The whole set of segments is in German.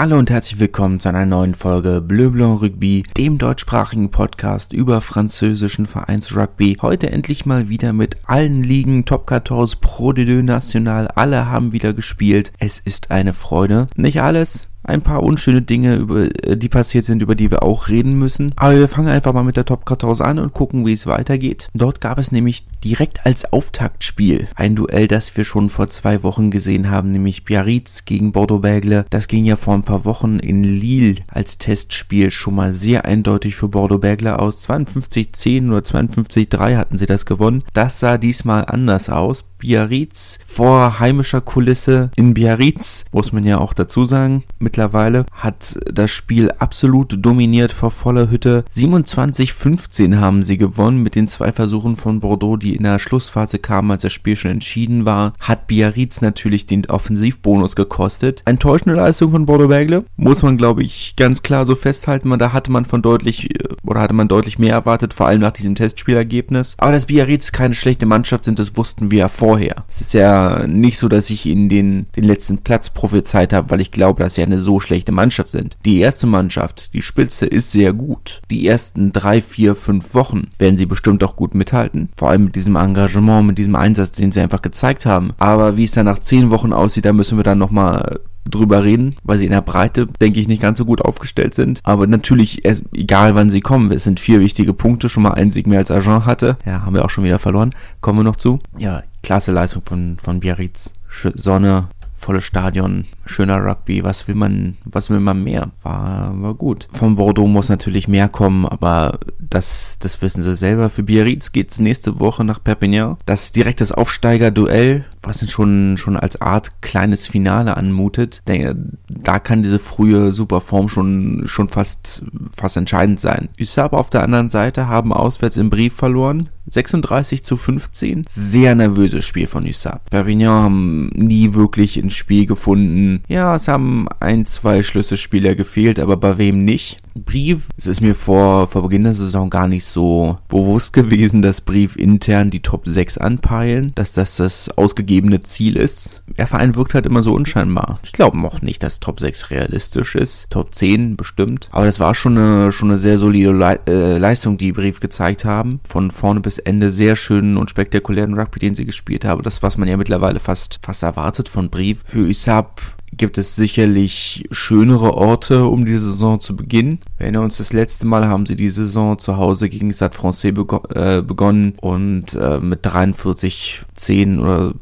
Hallo und herzlich willkommen zu einer neuen Folge Bleu Blanc Rugby, dem deutschsprachigen Podcast über französischen Vereinsrugby. Heute endlich mal wieder mit allen Ligen, Top 14, Pro de Deux National, alle haben wieder gespielt. Es ist eine Freude. Nicht alles, ein paar unschöne Dinge, über, äh, die passiert sind, über die wir auch reden müssen. Aber wir fangen einfach mal mit der Top 14 an und gucken, wie es weitergeht. Dort gab es nämlich direkt als Auftaktspiel ein Duell, das wir schon vor zwei Wochen gesehen haben, nämlich Biarritz gegen Bordeaux-Bègle. Das ging ja vor ein paar Wochen in Lille als Testspiel schon mal sehr eindeutig für Bordeaux-Bègle aus. 52-10 oder 52-3 hatten sie das gewonnen. Das sah diesmal anders aus. Biarritz vor heimischer Kulisse in Biarritz, muss man ja auch dazu sagen. Mittlerweile hat das Spiel absolut dominiert vor voller Hütte. 27-15 haben sie gewonnen mit den zwei Versuchen von Bordeaux, die in der Schlussphase kamen, als das Spiel schon entschieden war. Hat Biarritz natürlich den Offensivbonus gekostet. Enttäuschende Leistung von Bordeaux-Bègle, muss man glaube ich ganz klar so festhalten. Da hatte man von deutlich oder hatte man deutlich mehr erwartet, vor allem nach diesem Testspielergebnis. Aber dass Biarritz keine schlechte Mannschaft sind, das wussten wir ja vor vorher. Es ist ja nicht so, dass ich ihnen den, den letzten Platz prophezeit habe, weil ich glaube, dass sie eine so schlechte Mannschaft sind. Die erste Mannschaft, die Spitze, ist sehr gut. Die ersten drei, vier, fünf Wochen werden sie bestimmt auch gut mithalten. Vor allem mit diesem Engagement, mit diesem Einsatz, den sie einfach gezeigt haben. Aber wie es dann nach zehn Wochen aussieht, da müssen wir dann nochmal drüber reden, weil sie in der Breite, denke ich, nicht ganz so gut aufgestellt sind. Aber natürlich, egal wann sie kommen, es sind vier wichtige Punkte, schon mal ein Sieg mehr als Agent hatte. Ja, haben wir auch schon wieder verloren. Kommen wir noch zu. Ja, klasse Leistung von, von Biarritz. Sonne, volles Stadion, schöner Rugby, was will man, was will man mehr? War, war gut. Von Bordeaux muss natürlich mehr kommen, aber das, das wissen sie selber. Für Biarritz geht's nächste Woche nach Perpignan. Das ist direkt das Aufsteiger-Duell, was schon, schon als Art kleines Finale anmutet. Denke, da kann diese frühe Superform schon, schon fast, fast entscheidend sein. Usab auf der anderen Seite haben auswärts im Brief verloren. 36 zu 15. Sehr nervöses Spiel von Usab. Perpignan haben nie wirklich ins Spiel gefunden. Ja, es haben ein, zwei Schlüsselspieler gefehlt, aber bei wem nicht? Brief. Es ist mir vor, vor Beginn der Saison gar nicht so bewusst gewesen, dass Brief intern die Top 6 anpeilen, dass das das ausgegebene Ziel ist. Der Verein wirkt halt immer so unscheinbar. Ich glaube auch nicht, dass Top 6 realistisch ist. Top 10 bestimmt. Aber das war schon eine, schon eine sehr solide Le äh, Leistung, die Brief gezeigt haben. Von vorne bis Ende sehr schönen und spektakulären Rugby, den sie gespielt haben. Das, was man ja mittlerweile fast, fast erwartet von Brief. Für Usab gibt es sicherlich schönere Orte, um die Saison zu beginnen. Wir erinnern uns, das letzte Mal haben sie die Saison zu Hause gegen Stade Francais begon äh, begonnen und äh, mit 43, 10 oder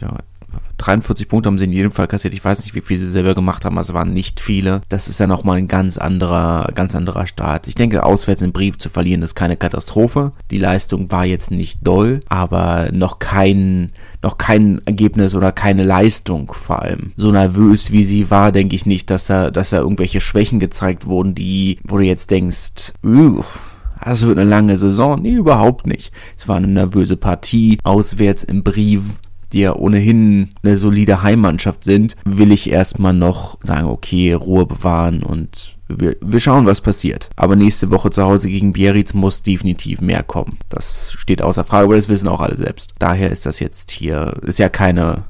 ja, 43 Punkte haben sie in jedem Fall kassiert. Ich weiß nicht, wie viel sie selber gemacht haben, aber es waren nicht viele. Das ist ja nochmal ein ganz anderer, ganz anderer Start. Ich denke, auswärts einen Brief zu verlieren ist keine Katastrophe. Die Leistung war jetzt nicht doll, aber noch kein, noch kein Ergebnis oder keine Leistung vor allem. So nervös wie sie war, denke ich nicht, dass da, dass da irgendwelche Schwächen gezeigt wurden, die, wo du jetzt denkst, uff, das wird eine lange Saison. Nee, überhaupt nicht. Es war eine nervöse Partie, auswärts im Brief die ja ohnehin eine solide Heimmannschaft sind, will ich erstmal noch sagen, okay, Ruhe bewahren und wir, wir schauen, was passiert. Aber nächste Woche zu Hause gegen Biarritz muss definitiv mehr kommen. Das steht außer Frage, aber das wissen auch alle selbst. Daher ist das jetzt hier, ist ja keine,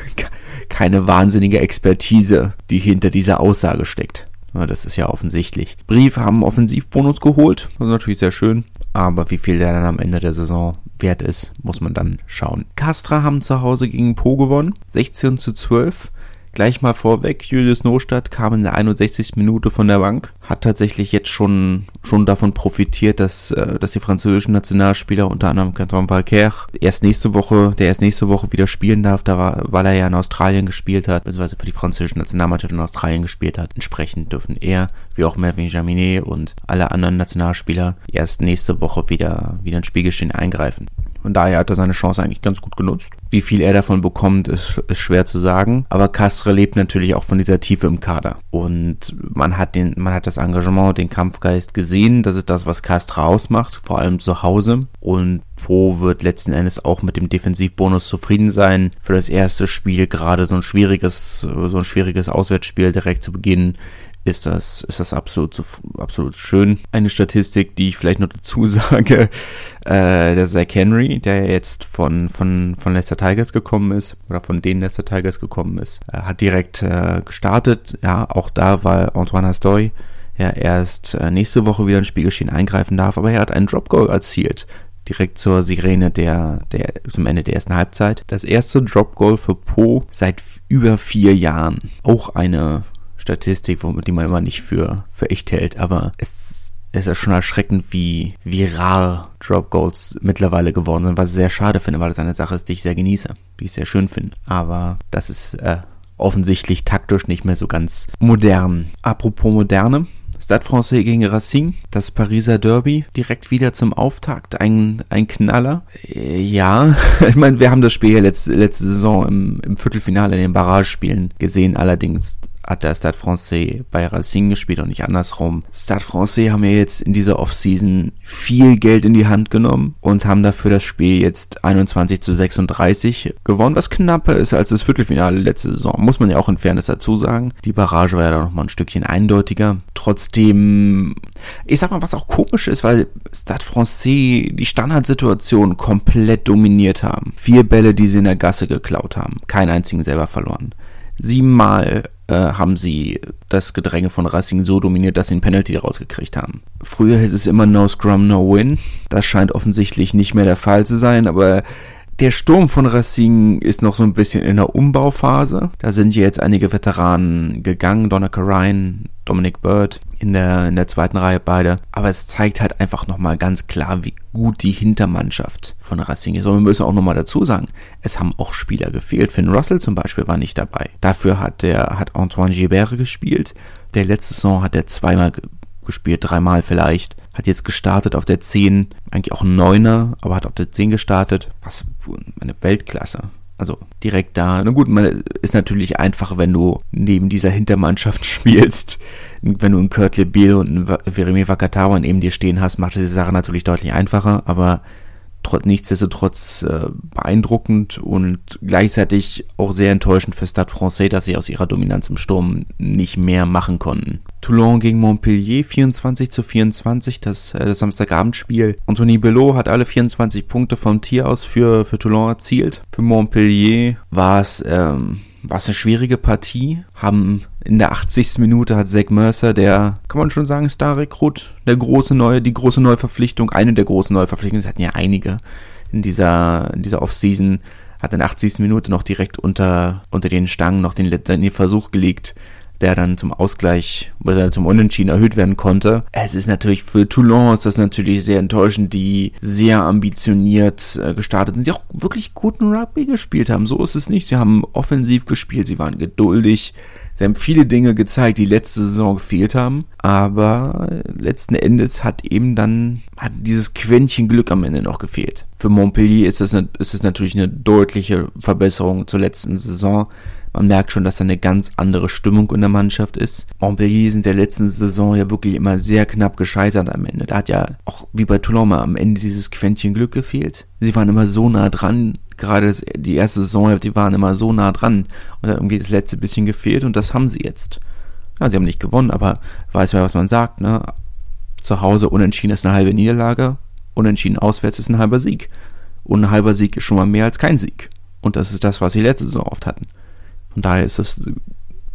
keine wahnsinnige Expertise, die hinter dieser Aussage steckt. Das ist ja offensichtlich. Brief haben Offensivbonus geholt. Das ist natürlich sehr schön. Aber wie viel der dann am Ende der Saison wert ist, muss man dann schauen. Castra haben zu Hause gegen Po gewonnen. 16 zu 12. Gleich mal vorweg, Julius Nostadt kam in der 61. Minute von der Bank, hat tatsächlich jetzt schon, schon davon profitiert, dass, äh, dass die französischen Nationalspieler, unter anderem Canton Valcaire, erst nächste Woche, der erst nächste Woche wieder spielen darf, da war, weil er ja in Australien gespielt hat, beziehungsweise für die französische Nationalmannschaft in Australien gespielt hat. Entsprechend dürfen er, wie auch Mervyn Jaminet und alle anderen Nationalspieler erst nächste Woche wieder, wieder ins Spielgeschehen eingreifen. Von daher hat er seine Chance eigentlich ganz gut genutzt. Wie viel er davon bekommt, ist, ist schwer zu sagen. Aber Castre lebt natürlich auch von dieser Tiefe im Kader. Und man hat den, man hat das Engagement, den Kampfgeist gesehen. Das ist das, was Castre ausmacht, vor allem zu Hause. Und Po wird letzten Endes auch mit dem Defensivbonus zufrieden sein. Für das erste Spiel gerade so ein schwieriges, so ein schwieriges Auswärtsspiel direkt zu Beginn ist das, ist das absolut, absolut schön. Eine Statistik, die ich vielleicht noch dazu sage, äh, der Zach Henry, der jetzt von, von, von Leicester Tigers gekommen ist, oder von den Leicester Tigers gekommen ist, äh, hat direkt äh, gestartet. Ja, auch da war Antoine Astoy ja erst äh, nächste Woche wieder ins Spielgeschehen eingreifen darf, aber er hat einen Drop Goal erzielt direkt zur Sirene der, der, zum Ende der ersten Halbzeit. Das erste Drop Goal für Po seit über vier Jahren. Auch eine Statistik, die man immer nicht für, für echt hält, aber es, es ist schon erschreckend, wie, wie rar Drop Goals mittlerweile geworden sind, was ich sehr schade finde, weil das eine Sache ist, die ich sehr genieße, die ich sehr schön finde. Aber das ist äh, offensichtlich taktisch nicht mehr so ganz modern. Apropos moderne, Stade Francais gegen Racing, das Pariser Derby, direkt wieder zum Auftakt, ein, ein Knaller. Äh, ja, ich meine, wir haben das Spiel ja letzte, letzte Saison im, im Viertelfinale in den Barragespielen gesehen, allerdings hat der Stade Francais bei Racing gespielt und nicht andersrum. Stade Francais haben ja jetzt in dieser Offseason viel Geld in die Hand genommen und haben dafür das Spiel jetzt 21 zu 36 gewonnen, was knapper ist als das Viertelfinale letzte Saison. Muss man ja auch in Fairness dazu sagen. Die Barrage war ja da nochmal ein Stückchen eindeutiger. Trotzdem, ich sag mal, was auch komisch ist, weil Stade Francais die Standardsituation komplett dominiert haben. Vier Bälle, die sie in der Gasse geklaut haben. Keinen einzigen selber verloren. Siebenmal äh, haben sie das Gedränge von Racing so dominiert, dass sie ein Penalty rausgekriegt haben. Früher hieß es immer No Scrum, No Win. Das scheint offensichtlich nicht mehr der Fall zu sein, aber der Sturm von Racing ist noch so ein bisschen in der Umbauphase. Da sind jetzt einige Veteranen gegangen, Donica Ryan, Dominic Bird in der, in der zweiten Reihe beide. Aber es zeigt halt einfach nochmal ganz klar, wie gut die Hintermannschaft von Racing ist. Und wir müssen auch nochmal dazu sagen, es haben auch Spieler gefehlt. Finn Russell zum Beispiel war nicht dabei. Dafür hat der, hat Antoine Gilbert gespielt. Der letzte Saison hat er zweimal gespielt, dreimal vielleicht. Hat jetzt gestartet auf der 10, eigentlich auch ein Neuner, aber hat auf der 10 gestartet. Was eine Weltklasse. Also direkt da. Na gut, man ist natürlich einfach, wenn du neben dieser Hintermannschaft spielst. Wenn du einen Kurt Lebiel und einen Veremi Vakatawa neben dir stehen hast, macht diese Sache natürlich deutlich einfacher. Aber nichtsdestotrotz äh, beeindruckend und gleichzeitig auch sehr enttäuschend für Stade Francais, dass sie aus ihrer Dominanz im Sturm nicht mehr machen konnten. Toulon gegen Montpellier 24 zu 24, das, äh, das Samstagabendspiel. Anthony Belot hat alle 24 Punkte vom Tier aus für, für Toulon erzielt. Für Montpellier war es ähm, war es eine schwierige Partie. Haben in der 80. Minute hat Zach Mercer, der, kann man schon sagen, Star-Rekrut, der große neue, die große Neuverpflichtung, eine der großen Neuverpflichtungen, es hatten ja einige in dieser, in dieser Offseason, hat in der 80. Minute noch direkt unter, unter den Stangen noch den, den Versuch gelegt, der dann zum Ausgleich oder zum Unentschieden erhöht werden konnte. Es ist natürlich für Toulon ist das natürlich sehr enttäuschend, die sehr ambitioniert äh, gestartet sind, die auch wirklich guten Rugby gespielt haben. So ist es nicht. Sie haben offensiv gespielt, sie waren geduldig. Sie haben viele Dinge gezeigt, die letzte Saison gefehlt haben, aber letzten Endes hat eben dann hat dieses Quäntchen Glück am Ende noch gefehlt. Für Montpellier ist es, ist natürlich eine deutliche Verbesserung zur letzten Saison. Man merkt schon, dass da eine ganz andere Stimmung in der Mannschaft ist. Montpellier sind der letzten Saison ja wirklich immer sehr knapp gescheitert am Ende. Da hat ja auch wie bei Toulon am Ende dieses Quäntchen Glück gefehlt. Sie waren immer so nah dran. Gerade die erste Saison, die waren immer so nah dran. Und da irgendwie das letzte bisschen gefehlt und das haben sie jetzt. Ja, sie haben nicht gewonnen, aber weiß wer, was man sagt, ne? Zu Hause unentschieden ist eine halbe Niederlage, unentschieden auswärts ist ein halber Sieg. Und ein halber Sieg ist schon mal mehr als kein Sieg. Und das ist das, was sie letzte Saison oft hatten. Von daher ist es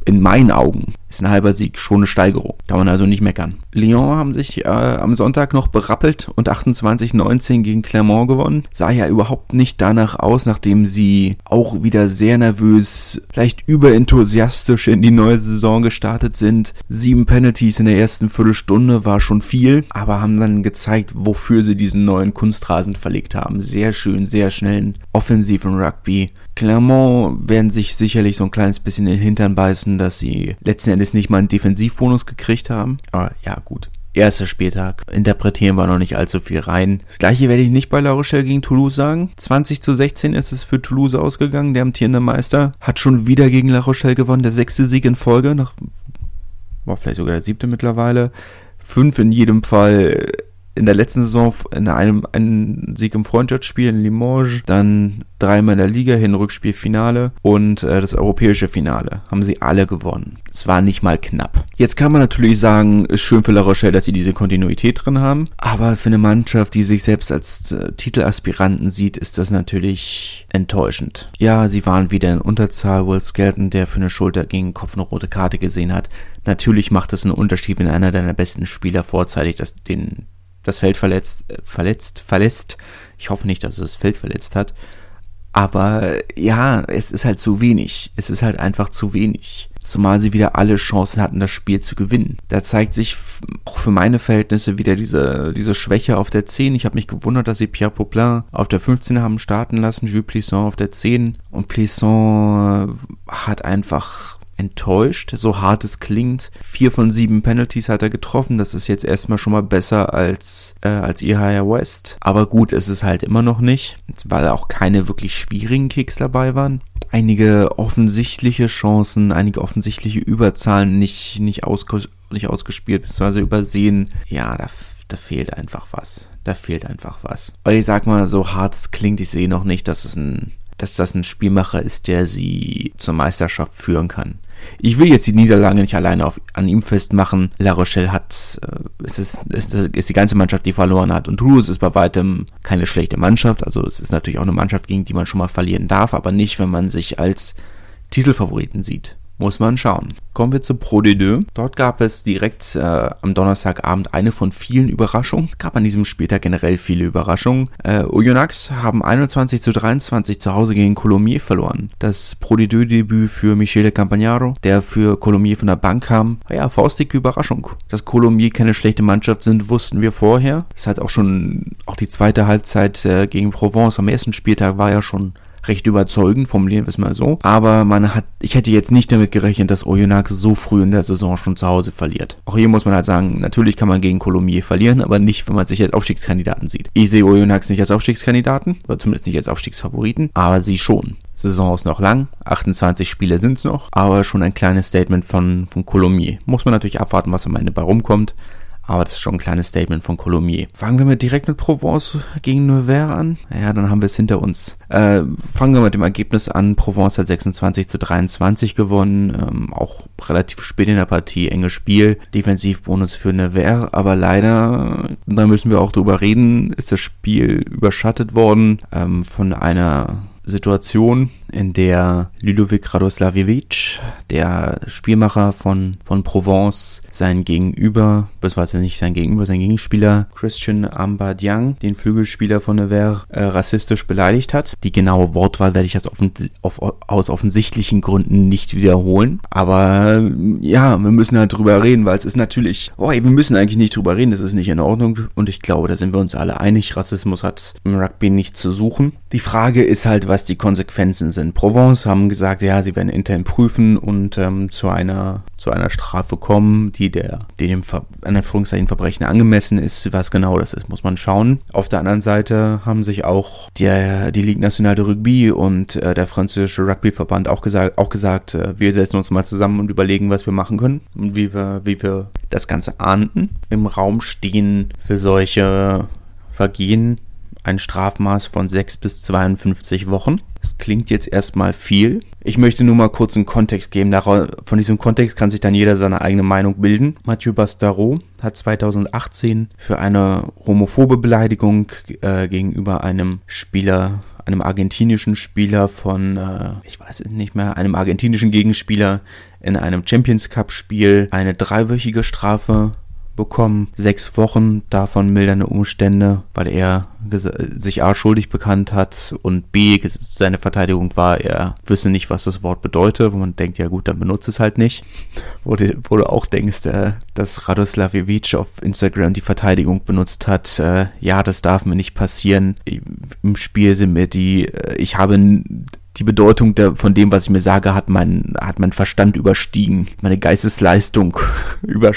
in meinen Augen ist ein halber Sieg schon eine Steigerung. Kann man also nicht meckern. Lyon haben sich äh, am Sonntag noch berappelt und 28-19 gegen Clermont gewonnen. Sah ja überhaupt nicht danach aus, nachdem sie auch wieder sehr nervös, vielleicht überenthusiastisch in die neue Saison gestartet sind. Sieben Penalties in der ersten Viertelstunde war schon viel, aber haben dann gezeigt, wofür sie diesen neuen Kunstrasen verlegt haben. Sehr schön, sehr schnellen offensiven Rugby. Clermont werden sich sicherlich so ein kleines bisschen in den Hintern beißen, dass sie letzten Endes nicht mal einen Defensivbonus gekriegt haben. Aber ja, gut. Erster Spieltag. Interpretieren wir noch nicht allzu viel rein. Das gleiche werde ich nicht bei La Rochelle gegen Toulouse sagen. 20 zu 16 ist es für Toulouse ausgegangen. Der amtierende Meister hat schon wieder gegen La Rochelle gewonnen. Der sechste Sieg in Folge. Nach, war vielleicht sogar der siebte mittlerweile. Fünf in jedem Fall in der letzten Saison in einem einen Sieg im Freundschaftsspiel in Limoges, dann dreimal in der Liga, Hinrückspiel Finale und äh, das europäische Finale haben sie alle gewonnen. Es war nicht mal knapp. Jetzt kann man natürlich sagen, ist schön für La Rochelle, dass sie diese Kontinuität drin haben. Aber für eine Mannschaft, die sich selbst als äh, Titelaspiranten sieht, ist das natürlich enttäuschend. Ja, sie waren wieder in Unterzahl. Will Skelton, der für eine Schulter gegen Kopf eine rote Karte gesehen hat. Natürlich macht es einen Unterschied, wenn einer deiner besten Spieler vorzeitig das, den, das Feld verletzt, äh, verletzt, verlässt. Ich hoffe nicht, dass er das Feld verletzt hat. Aber ja, es ist halt zu wenig. Es ist halt einfach zu wenig. Zumal sie wieder alle Chancen hatten, das Spiel zu gewinnen. Da zeigt sich auch für meine Verhältnisse wieder diese, diese Schwäche auf der 10. Ich habe mich gewundert, dass sie Pierre Poplin auf der 15 haben starten lassen, Jules Plisson auf der 10. Und Plisson hat einfach enttäuscht, so hart es klingt. Vier von sieben Penalties hat er getroffen. Das ist jetzt erstmal schon mal besser als, äh, als Ihaya West. Aber gut, es ist halt immer noch nicht, weil auch keine wirklich schwierigen Kicks dabei waren. Einige offensichtliche Chancen, einige offensichtliche Überzahlen nicht, nicht, ausge nicht ausgespielt, beziehungsweise übersehen. Ja, da, da fehlt einfach was. Da fehlt einfach was. Aber ich sag mal, so hart es klingt, ich sehe noch nicht, dass es ein dass das ein Spielmacher ist, der sie zur Meisterschaft führen kann. Ich will jetzt die Niederlage nicht alleine auf, an ihm festmachen. La Rochelle hat, äh, es ist, es ist die ganze Mannschaft, die verloren hat. Und Toulouse ist bei weitem keine schlechte Mannschaft. Also es ist natürlich auch eine Mannschaft, gegen die man schon mal verlieren darf, aber nicht, wenn man sich als Titelfavoriten sieht muss man schauen. Kommen wir zu Pro D2. Dort gab es direkt äh, am Donnerstagabend eine von vielen Überraschungen. Es gab an diesem Spieltag generell viele Überraschungen. Äh, Oyonnax haben 21 zu 23 zu Hause gegen Colomiers verloren. Das Pro D2-Debüt für Michele Campagnaro, der für Colomiers von der Bank kam. Ja, faustige Überraschung. Dass Colomiers keine schlechte Mannschaft sind, wussten wir vorher. Es hat auch schon, auch die zweite Halbzeit äh, gegen Provence am ersten Spieltag war ja schon recht überzeugend, formulieren wir es mal so. Aber man hat, ich hätte jetzt nicht damit gerechnet, dass Oyonnax so früh in der Saison schon zu Hause verliert. Auch hier muss man halt sagen, natürlich kann man gegen Colomiers verlieren, aber nicht, wenn man sich als Aufstiegskandidaten sieht. Ich sehe Oyonnax nicht als Aufstiegskandidaten, oder zumindest nicht als Aufstiegsfavoriten, aber sie schon. Saison ist noch lang, 28 Spiele sind es noch, aber schon ein kleines Statement von, von Colomiers. Muss man natürlich abwarten, was am Ende bei rumkommt. Aber das ist schon ein kleines Statement von Colomiers. Fangen wir mal direkt mit Provence gegen Nevers an. Ja, dann haben wir es hinter uns. Äh, fangen wir mit dem Ergebnis an. Provence hat 26 zu 23 gewonnen. Ähm, auch relativ spät in der Partie. Enges Spiel. Defensivbonus für Nevers. Aber leider, da müssen wir auch drüber reden, ist das Spiel überschattet worden ähm, von einer Situation, in der Ludovic Radoslavjevic, der Spielmacher von, von Provence, sein Gegenüber, beziehungsweise nicht sein Gegenüber, sein Gegenspieler Christian Ambadiang, den Flügelspieler von Nevers, äh, rassistisch beleidigt hat. Die genaue Wortwahl werde ich jetzt offen, auf, aus offensichtlichen Gründen nicht wiederholen. Aber ja, wir müssen halt drüber reden, weil es ist natürlich, oh, wir müssen eigentlich nicht drüber reden, das ist nicht in Ordnung. Und ich glaube, da sind wir uns alle einig, Rassismus hat im Rugby nicht zu suchen. Die Frage ist halt, was die Konsequenzen sind in Provence haben gesagt, ja, sie werden intern prüfen und ähm, zu einer zu einer Strafe kommen, die der dem Ver an Anführungszeichen Verbrechen angemessen ist. Was genau das ist, muss man schauen. Auf der anderen Seite haben sich auch der die Ligue Nationale de Rugby und äh, der französische Rugbyverband auch gesagt auch gesagt, äh, wir setzen uns mal zusammen und überlegen, was wir machen können und wie wir wie wir das Ganze ahnden. Im Raum stehen für solche Vergehen ein Strafmaß von 6 bis 52 Wochen. Das klingt jetzt erstmal viel. Ich möchte nur mal kurz einen Kontext geben. Von diesem Kontext kann sich dann jeder seine eigene Meinung bilden. Mathieu Bastaro hat 2018 für eine homophobe Beleidigung äh, gegenüber einem Spieler einem argentinischen Spieler von, äh, ich weiß es nicht mehr, einem argentinischen Gegenspieler in einem Champions Cup Spiel eine dreiwöchige Strafe bekommen. Sechs Wochen, davon mildernde Umstände, weil er sich A schuldig bekannt hat und B seine Verteidigung war, er wüsste nicht, was das Wort bedeutet, wo man denkt, ja gut, dann benutze es halt nicht. Wo du, wo du auch denkst, äh, dass Radoslavic auf Instagram die Verteidigung benutzt hat, äh, ja, das darf mir nicht passieren. Im Spiel sind mir die, äh, ich habe die Bedeutung der, von dem, was ich mir sage, hat mein, hat mein Verstand überstiegen. Meine Geistesleistung über,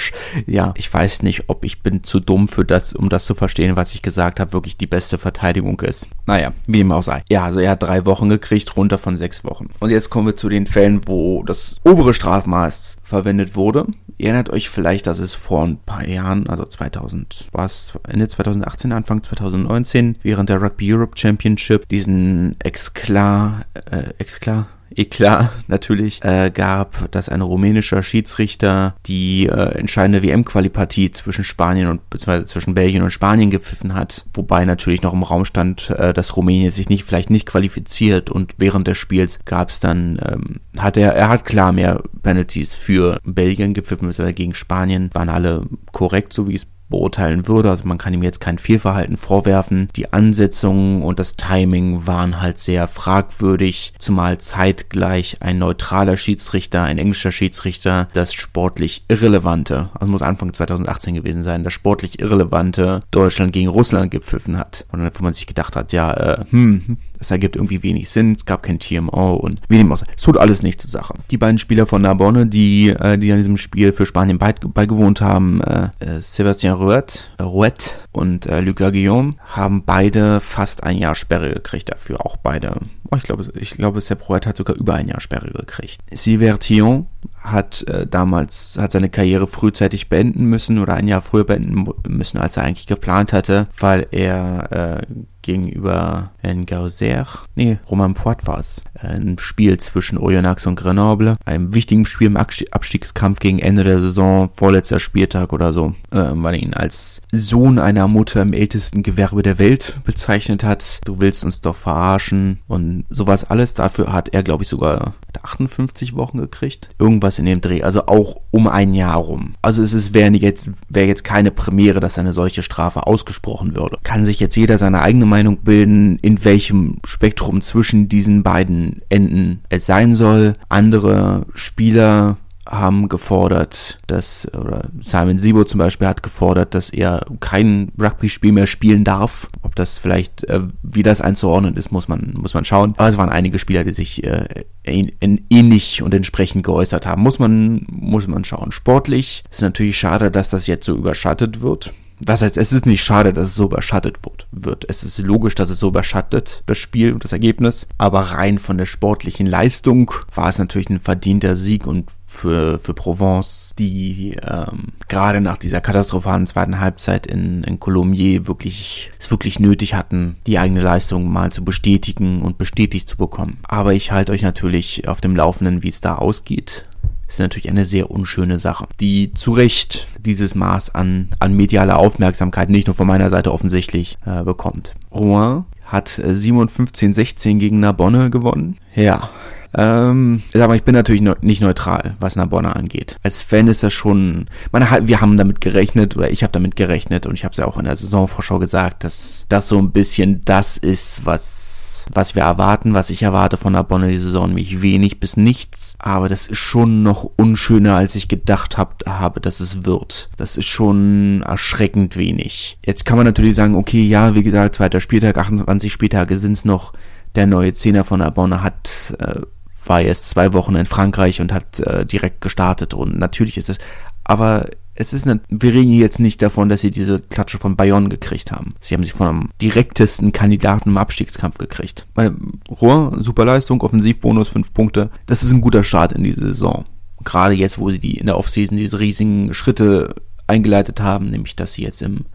ja, ich weiß nicht, ob ich bin zu dumm für das, um das zu verstehen, was ich gesagt habe, wirklich die beste Verteidigung ist. Naja, wie dem auch sei. Ja, also er hat drei Wochen gekriegt, runter von sechs Wochen. Und jetzt kommen wir zu den Fällen, wo das obere Strafmaß verwendet wurde. Ihr erinnert euch vielleicht, dass es vor ein paar Jahren, also 2000, war es Ende 2018, Anfang 2019, während der Rugby Europe Championship diesen Exclar, äh, Exclar, Eklat natürlich äh, gab, dass ein rumänischer Schiedsrichter die äh, entscheidende WM-Qualipartie zwischen Spanien und beziehungsweise zwischen Belgien und Spanien gepfiffen hat, wobei natürlich noch im Raum stand, äh, dass Rumänien sich nicht vielleicht nicht qualifiziert und während des Spiels gab es dann ähm, hat er er hat klar mehr Penalties für Belgien gepfiffen, beziehungsweise gegen Spanien. Waren alle korrekt, so wie es beurteilen würde. Also man kann ihm jetzt kein Fehlverhalten vorwerfen. Die Ansetzungen und das Timing waren halt sehr fragwürdig, zumal zeitgleich ein neutraler Schiedsrichter, ein englischer Schiedsrichter, das sportlich irrelevante, also muss Anfang 2018 gewesen sein, das sportlich irrelevante Deutschland gegen Russland gepfiffen hat. Und dann, wo man sich gedacht hat, ja, äh, hm, das ergibt irgendwie wenig Sinn, es gab kein TMO und wie dem auch sei. Es tut alles nicht zur Sache. Die beiden Spieler von Narbonne, die, äh, die an diesem Spiel für Spanien beigewohnt haben, äh, äh, Sebastian Rouet, Rouet und äh, Lucas Guillaume, haben beide fast ein Jahr Sperre gekriegt dafür. Auch beide. Oh, ich glaube, ich glaube, Sepp Rouet hat sogar über ein Jahr Sperre gekriegt. Sylvain Thion hat äh, damals hat seine Karriere frühzeitig beenden müssen oder ein Jahr früher beenden müssen, als er eigentlich geplant hatte, weil er äh, gegenüber Ngauser, nee, Roman Poit war es, ein Spiel zwischen Oyonnax und Grenoble, einem wichtigen Spiel im Abstiegskampf gegen Ende der Saison, vorletzter Spieltag oder so, äh, weil er ihn als Sohn einer Mutter im ältesten Gewerbe der Welt bezeichnet hat. Du willst uns doch verarschen und sowas alles. Dafür hat er, glaube ich, sogar 58 Wochen gekriegt. Irgendwas in dem Dreh. Also auch um ein Jahr rum. Also es ist, wäre jetzt, wäre jetzt keine Premiere, dass eine solche Strafe ausgesprochen würde. Kann sich jetzt jeder seine eigene Meinung bilden, in welchem Spektrum zwischen diesen beiden Enden es sein soll. Andere Spieler haben gefordert, dass, oder Simon Sibo zum Beispiel hat gefordert, dass er kein Rugby-Spiel mehr spielen darf. Ob das vielleicht, äh, wie das einzuordnen ist, muss man, muss man schauen. Aber es waren einige Spieler, die sich äh, ähnlich und entsprechend geäußert haben. Muss man, muss man schauen. Sportlich ist natürlich schade, dass das jetzt so überschattet wird. Was heißt, es ist nicht schade, dass es so überschattet wird. Es ist logisch, dass es so überschattet, das Spiel und das Ergebnis. Aber rein von der sportlichen Leistung war es natürlich ein verdienter Sieg und für, für Provence, die ähm, gerade nach dieser katastrophalen zweiten Halbzeit in, in Colombier wirklich, es wirklich nötig hatten, die eigene Leistung mal zu bestätigen und bestätigt zu bekommen. Aber ich halte euch natürlich auf dem Laufenden, wie es da ausgeht. Das ist natürlich eine sehr unschöne Sache, die zu Recht dieses Maß an, an medialer Aufmerksamkeit, nicht nur von meiner Seite offensichtlich, äh, bekommt. Rouen hat 57-16 äh, gegen Narbonne gewonnen. Ja, ähm, aber ich bin natürlich nicht neutral, was Narbonne angeht. Als Fan ist das schon, man, wir haben damit gerechnet oder ich habe damit gerechnet und ich habe es ja auch in der Saisonvorschau gesagt, dass das so ein bisschen das ist, was was wir erwarten, was ich erwarte von Narbonne die Saison, nämlich wenig bis nichts. Aber das ist schon noch unschöner, als ich gedacht hab, habe, dass es wird. Das ist schon erschreckend wenig. Jetzt kann man natürlich sagen, okay, ja, wie gesagt, zweiter Spieltag, 28 Spieltage sind es noch. Der neue Zehner von Narbonne hat äh, war jetzt zwei Wochen in Frankreich und hat äh, direkt gestartet und natürlich ist es, aber es ist eine, wir reden jetzt nicht davon, dass sie diese Klatsche von Bayonne gekriegt haben. Sie haben sie von einem direktesten Kandidaten im Abstiegskampf gekriegt. Meine, Rohr, super Leistung, Offensivbonus, fünf Punkte. Das ist ein guter Start in diese Saison. Gerade jetzt, wo sie die in der Offseason diese riesigen Schritte eingeleitet haben, nämlich dass sie jetzt im,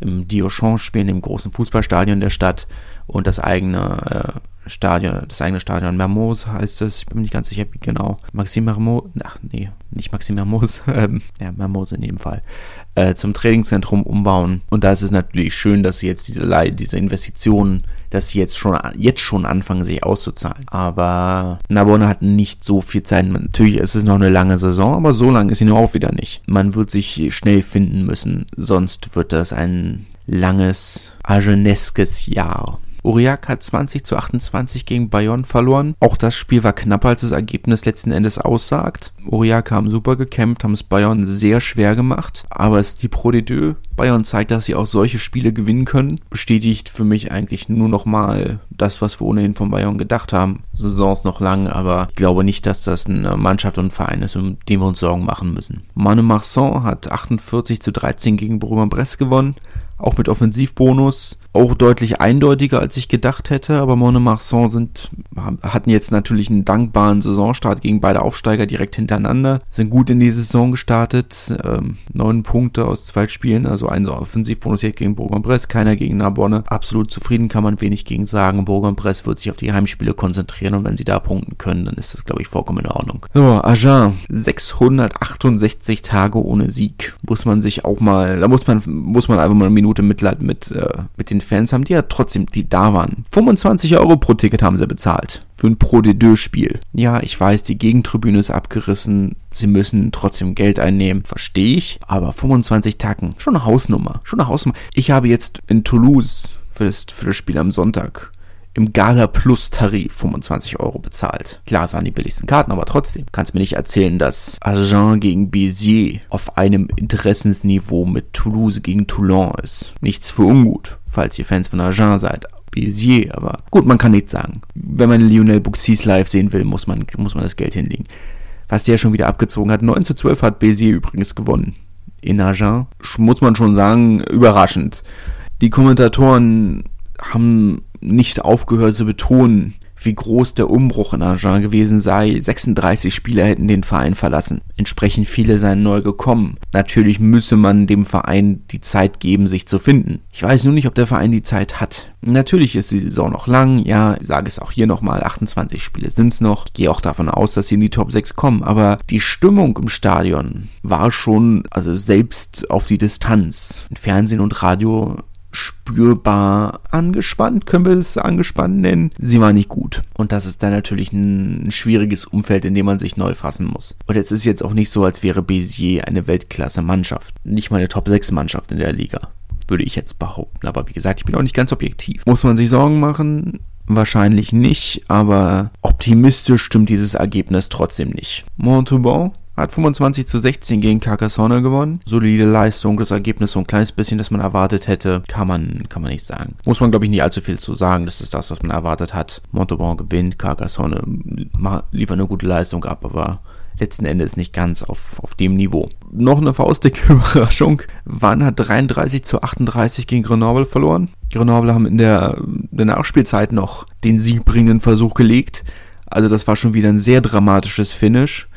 im Diochon spielen, im großen Fußballstadion der Stadt und das eigene äh, Stadion, das eigene Stadion Mermoz heißt es, ich bin mir nicht ganz sicher, wie genau. Maxim Mermoz, ach nee, nicht Maxim Mermoz, ähm, ja, Mermoz in dem Fall, äh, zum Trainingszentrum umbauen. Und da ist es natürlich schön, dass sie jetzt diese, diese Investitionen, dass sie jetzt schon, jetzt schon anfangen, sich auszuzahlen. Aber Narbonne hat nicht so viel Zeit. Natürlich ist es noch eine lange Saison, aber so lang ist sie nur auch wieder nicht. Man wird sich schnell finden müssen, sonst wird das ein langes, ageneskes Jahr. Aurillac hat 20 zu 28 gegen Bayonne verloren. Auch das Spiel war knapper, als das Ergebnis letzten Endes aussagt. Aurillac haben super gekämpft, haben es Bayonne sehr schwer gemacht. Aber es ist die Pro de Deux. Bayonne zeigt, dass sie auch solche Spiele gewinnen können. Bestätigt für mich eigentlich nur nochmal das, was wir ohnehin von Bayonne gedacht haben. Saison ist noch lang, aber ich glaube nicht, dass das eine Mannschaft und ein Verein ist, um den wir uns Sorgen machen müssen. Manu Marsan hat 48 zu 13 gegen Bourg-en-Bresse gewonnen auch mit Offensivbonus. Auch deutlich eindeutiger, als ich gedacht hätte, aber Monemarsan sind, hatten jetzt natürlich einen dankbaren Saisonstart gegen beide Aufsteiger direkt hintereinander, sind gut in die Saison gestartet, ähm, neun Punkte aus zwei Spielen, also ein Offensivbonus jetzt gegen Bourg-en-Bresse, keiner gegen Narbonne. Absolut zufrieden kann man wenig gegen sagen. Bourg-en-Bresse wird sich auf die Heimspiele konzentrieren und wenn sie da punkten können, dann ist das, glaube ich, vollkommen in Ordnung. So, Agen, 668 Tage ohne Sieg. Muss man sich auch mal, da muss man, muss man einfach mal eine Minute Mitleid mit, äh, mit den Fans haben, die ja trotzdem, die da waren. 25 Euro pro Ticket haben sie bezahlt. Für ein Pro Spiel. Ja, ich weiß, die Gegentribüne ist abgerissen. Sie müssen trotzdem Geld einnehmen. Verstehe ich. Aber 25 Tacken. Schon eine Hausnummer. Schon eine Hausnummer. Ich habe jetzt in Toulouse für das, für das Spiel am Sonntag im Gala Plus Tarif 25 Euro bezahlt. Klar, es waren die billigsten Karten, aber trotzdem. Kannst mir nicht erzählen, dass Agen gegen Béziers auf einem Interessensniveau mit Toulouse gegen Toulon ist. Nichts für ungut, falls ihr Fans von Agen seid. Béziers, aber gut, man kann nichts sagen. Wenn man Lionel Buxis live sehen will, muss man, muss man das Geld hinlegen. Was der schon wieder abgezogen hat. 9 zu 12 hat Béziers übrigens gewonnen. In Agen muss man schon sagen, überraschend. Die Kommentatoren haben nicht aufgehört zu betonen, wie groß der Umbruch in Agen gewesen sei. 36 Spieler hätten den Verein verlassen. Entsprechend viele seien neu gekommen. Natürlich müsse man dem Verein die Zeit geben, sich zu finden. Ich weiß nur nicht, ob der Verein die Zeit hat. Natürlich ist die Saison noch lang. Ja, ich sage es auch hier nochmal, 28 Spiele sind's noch. Ich gehe auch davon aus, dass sie in die Top 6 kommen. Aber die Stimmung im Stadion war schon, also selbst auf die Distanz. Fernsehen und Radio spürbar angespannt, können wir es angespannt nennen. Sie war nicht gut. Und das ist dann natürlich ein schwieriges Umfeld, in dem man sich neu fassen muss. Und jetzt ist jetzt auch nicht so, als wäre Béziers eine Weltklasse-Mannschaft. Nicht mal eine Top-6-Mannschaft in der Liga. Würde ich jetzt behaupten. Aber wie gesagt, ich bin auch nicht ganz objektiv. Muss man sich Sorgen machen? Wahrscheinlich nicht, aber optimistisch stimmt dieses Ergebnis trotzdem nicht. Montauban hat 25 zu 16 gegen Carcassonne gewonnen. Solide Leistung, das Ergebnis so ein kleines bisschen, das man erwartet hätte, kann man, kann man nicht sagen. Muss man, glaube ich, nicht allzu viel zu sagen. Das ist das, was man erwartet hat. Montauban gewinnt, Carcassonne liefert eine gute Leistung ab, aber letzten Endes nicht ganz auf, auf dem Niveau. Noch eine faustdicke Überraschung. Wann hat 33 zu 38 gegen Grenoble verloren. Grenoble haben in der, der Nachspielzeit noch den siegbringenden Versuch gelegt. Also das war schon wieder ein sehr dramatisches Finish.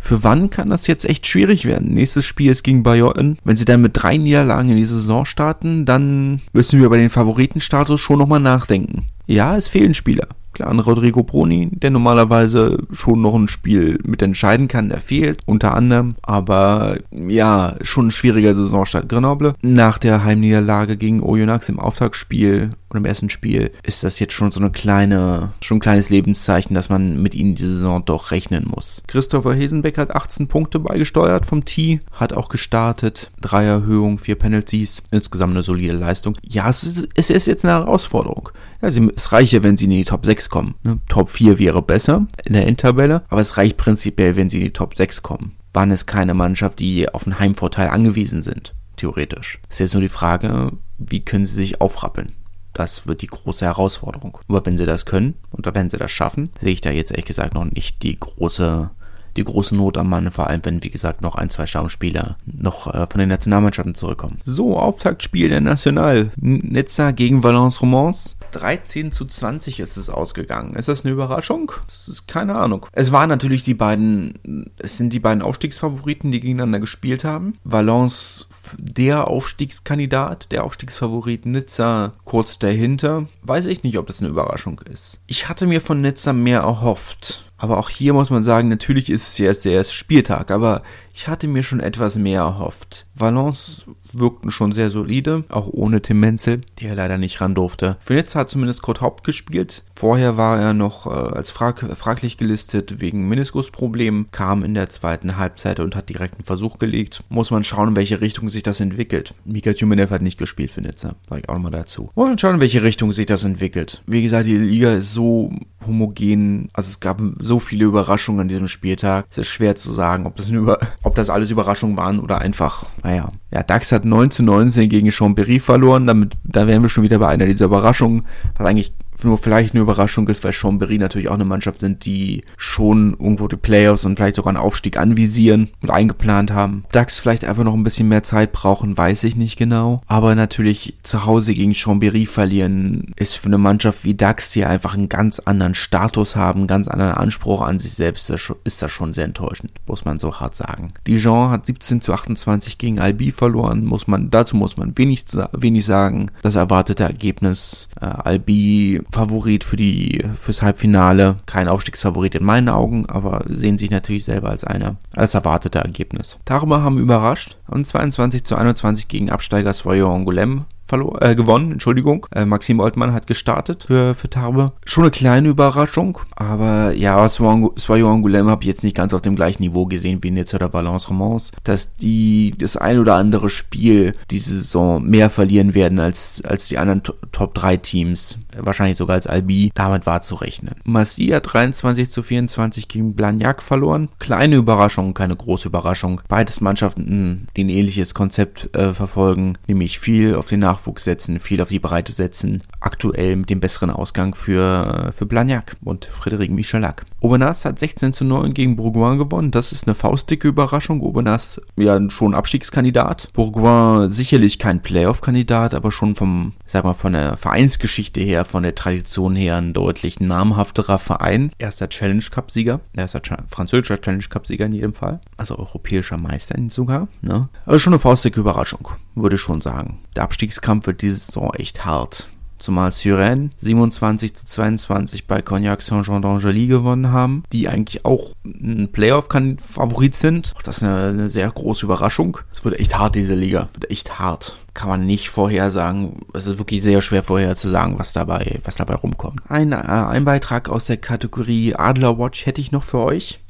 Für wann kann das jetzt echt schwierig werden? Nächstes Spiel ist gegen Bayern. Wenn sie dann mit drei Niederlagen in die Saison starten, dann müssen wir über den Favoritenstatus schon nochmal nachdenken. Ja, es fehlen Spieler. Klar, an Rodrigo Bruni, der normalerweise schon noch ein Spiel mit entscheiden kann, der fehlt, unter anderem. Aber ja, schon ein schwieriger Saisonstart Grenoble. Nach der Heimniederlage gegen Oyonnax im Auftaktspiel und im ersten Spiel ist das jetzt schon so eine kleine, schon ein kleines Lebenszeichen, dass man mit ihnen die Saison doch rechnen muss. Christopher Hesenbeck hat 18 Punkte beigesteuert vom Tee, hat auch gestartet, drei Erhöhungen, vier Penalties, insgesamt eine solide Leistung. Ja, es ist, es ist jetzt eine Herausforderung. Ja, es reiche, wenn sie in die Top 6 kommen. Ne? Top 4 wäre besser in der Endtabelle, aber es reicht prinzipiell, wenn sie in die Top 6 kommen. Wann ist keine Mannschaft, die auf einen Heimvorteil angewiesen sind, theoretisch. Ist jetzt nur die Frage, wie können sie sich aufrappeln? Das wird die große Herausforderung. Aber wenn sie das können und wenn sie das schaffen, sehe ich da jetzt ehrlich gesagt noch nicht die große die große Not am Mann, vor allem wenn, wie gesagt, noch ein, zwei Stammspieler noch äh, von den Nationalmannschaften zurückkommen. So, Auftaktspiel der National. Nizza gegen Valence Romans. 13 zu 20 ist es ausgegangen. Ist das eine Überraschung? Das ist keine Ahnung. Es waren natürlich die beiden, es sind die beiden Aufstiegsfavoriten, die gegeneinander gespielt haben. Valence der Aufstiegskandidat, der Aufstiegsfavorit Nizza kurz dahinter. Weiß ich nicht, ob das eine Überraschung ist. Ich hatte mir von Nizza mehr erhofft. Aber auch hier muss man sagen, natürlich ist es erst der erste Spieltag, aber ich hatte mir schon etwas mehr erhofft. Valence wirkten schon sehr solide, auch ohne Tim Menzel, der leider nicht ran durfte. Für jetzt hat zumindest Kurt Haupt gespielt. Vorher war er noch äh, als frag fraglich gelistet wegen Meniskusproblemen, kam in der zweiten Halbzeit und hat direkt einen Versuch gelegt. Muss man schauen, in welche Richtung sich das entwickelt. Mika Tjumenev hat nicht gespielt für Nizza, sage ich auch nochmal dazu. Muss man schauen, in welche Richtung sich das entwickelt. Wie gesagt, die Liga ist so homogen, also es gab so viele Überraschungen an diesem Spieltag. Es ist schwer zu sagen, ob das, über ob das alles Überraschungen waren oder einfach, naja. Ja, DAX hat 9 zu 19 gegen Chambéry verloren, damit, da wären wir schon wieder bei einer dieser Überraschungen, was eigentlich nur vielleicht eine Überraschung ist, weil Chambéry natürlich auch eine Mannschaft sind, die schon irgendwo die Playoffs und vielleicht sogar einen Aufstieg anvisieren und eingeplant haben. DAX vielleicht einfach noch ein bisschen mehr Zeit brauchen, weiß ich nicht genau. Aber natürlich zu Hause gegen Chambéry verlieren ist für eine Mannschaft wie DAX, die einfach einen ganz anderen Status haben, einen ganz anderen Anspruch an sich selbst, ist das schon sehr enttäuschend, muss man so hart sagen. Dijon hat 17 zu 28 gegen Albi verloren, muss man, dazu muss man wenig, wenig sagen. Das erwartete Ergebnis, äh, Albi Favorit für die, fürs Halbfinale, kein Aufstiegsfavorit in meinen Augen, aber sehen sich natürlich selber als eine, als erwartete Ergebnis. Darüber haben überrascht. Und 22 zu 21 gegen Absteiger Soyo Angoulême verloren, äh, gewonnen, Entschuldigung. Äh, Maxim Oldmann hat gestartet für, für Tarbe. Schon eine kleine Überraschung, aber ja, Soyo Angoulême habe ich jetzt nicht ganz auf dem gleichen Niveau gesehen wie Nizza oder Valence Romans, dass die das ein oder andere Spiel diese Saison mehr verlieren werden als, als die anderen Top 3 Teams. Wahrscheinlich sogar als Albi. Damit war zu rechnen. Massia 23 zu 24 gegen Blagnac verloren. Kleine Überraschung, keine große Überraschung. Beides Mannschaften, die ein ähnliches Konzept äh, verfolgen, nämlich viel auf den Nach Nachwuchs setzen, viel auf die Breite setzen. Aktuell mit dem besseren Ausgang für, für Blagnac und Frédéric Michelac. Aubenas hat 16 zu 9 gegen Bourgoin gewonnen. Das ist eine faustdicke Überraschung. Aubenas ja schon Abstiegskandidat. Bourgoin sicherlich kein Playoff-Kandidat, aber schon vom, sag mal, von der Vereinsgeschichte her, von der Tradition her ein deutlich namhafterer Verein. Erster Challenge Cup-Sieger. Erster französischer Challenge Cup-Sieger in jedem Fall. Also europäischer Meister sogar. Ne? Also schon eine faustdicke Überraschung, würde ich schon sagen. Der Abstiegskampf Kampf wird diese Saison echt hart. Zumal Suren 27 zu 22 bei Cognac Saint-Jean d'Angely gewonnen haben, die eigentlich auch ein Playoff-Favorit sind. Auch das ist eine, eine sehr große Überraschung. Es wird echt hart, diese Liga. Wird echt hart. Kann man nicht vorhersagen. Es ist wirklich sehr schwer vorherzusagen, was dabei, was dabei rumkommt. Ein, äh, ein Beitrag aus der Kategorie Adler Watch hätte ich noch für euch.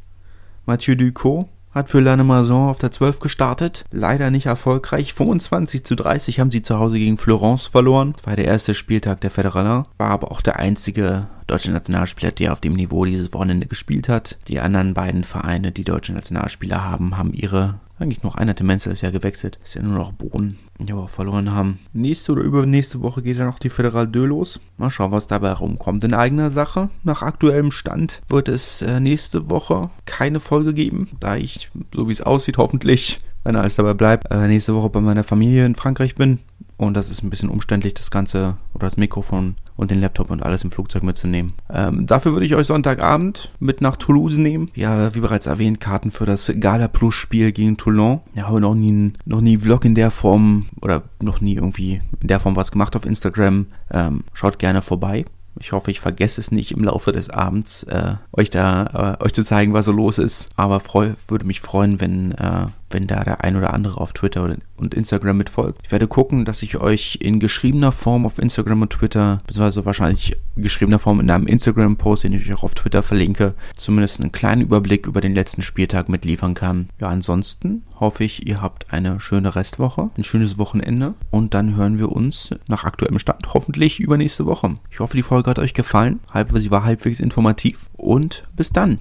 Mathieu Ducot hat für Lannemezan auf der 12 gestartet. Leider nicht erfolgreich. 25 zu 30 haben sie zu Hause gegen Florence verloren. Das war der erste Spieltag der Federalin. War aber auch der einzige deutsche Nationalspieler, der auf dem Niveau dieses Wochenende gespielt hat. Die anderen beiden Vereine, die deutsche Nationalspieler haben, haben ihre eigentlich noch einer, der Menzel ist ja gewechselt. Ist ja nur noch Boden, die wir auch verloren haben. Nächste oder übernächste Woche geht ja noch die Federal 2 los. Mal schauen, was dabei rumkommt. In eigener Sache, nach aktuellem Stand, wird es äh, nächste Woche keine Folge geben, da ich, so wie es aussieht, hoffentlich, wenn alles dabei bleibt, äh, nächste Woche bei meiner Familie in Frankreich bin. Und das ist ein bisschen umständlich, das Ganze oder das Mikrofon und den Laptop und alles im Flugzeug mitzunehmen. Ähm, dafür würde ich euch Sonntagabend mit nach Toulouse nehmen. Ja, wie bereits erwähnt, Karten für das Gala Plus Spiel gegen Toulon. Ja, habe noch nie, noch nie Vlog in der Form oder noch nie irgendwie in der Form was gemacht auf Instagram. Ähm, schaut gerne vorbei. Ich hoffe, ich vergesse es nicht im Laufe des Abends, äh, euch da, äh, euch zu zeigen, was so los ist. Aber freu, würde mich freuen, wenn, äh, wenn da der ein oder andere auf Twitter und Instagram mitfolgt. Ich werde gucken, dass ich euch in geschriebener Form auf Instagram und Twitter, beziehungsweise wahrscheinlich geschriebener Form in einem Instagram-Post, den ich euch auch auf Twitter verlinke, zumindest einen kleinen Überblick über den letzten Spieltag mitliefern kann. Ja, ansonsten hoffe ich, ihr habt eine schöne Restwoche, ein schönes Wochenende und dann hören wir uns nach aktuellem Stand hoffentlich übernächste Woche. Ich hoffe, die Folge hat euch gefallen. Sie war halbwegs informativ und bis dann.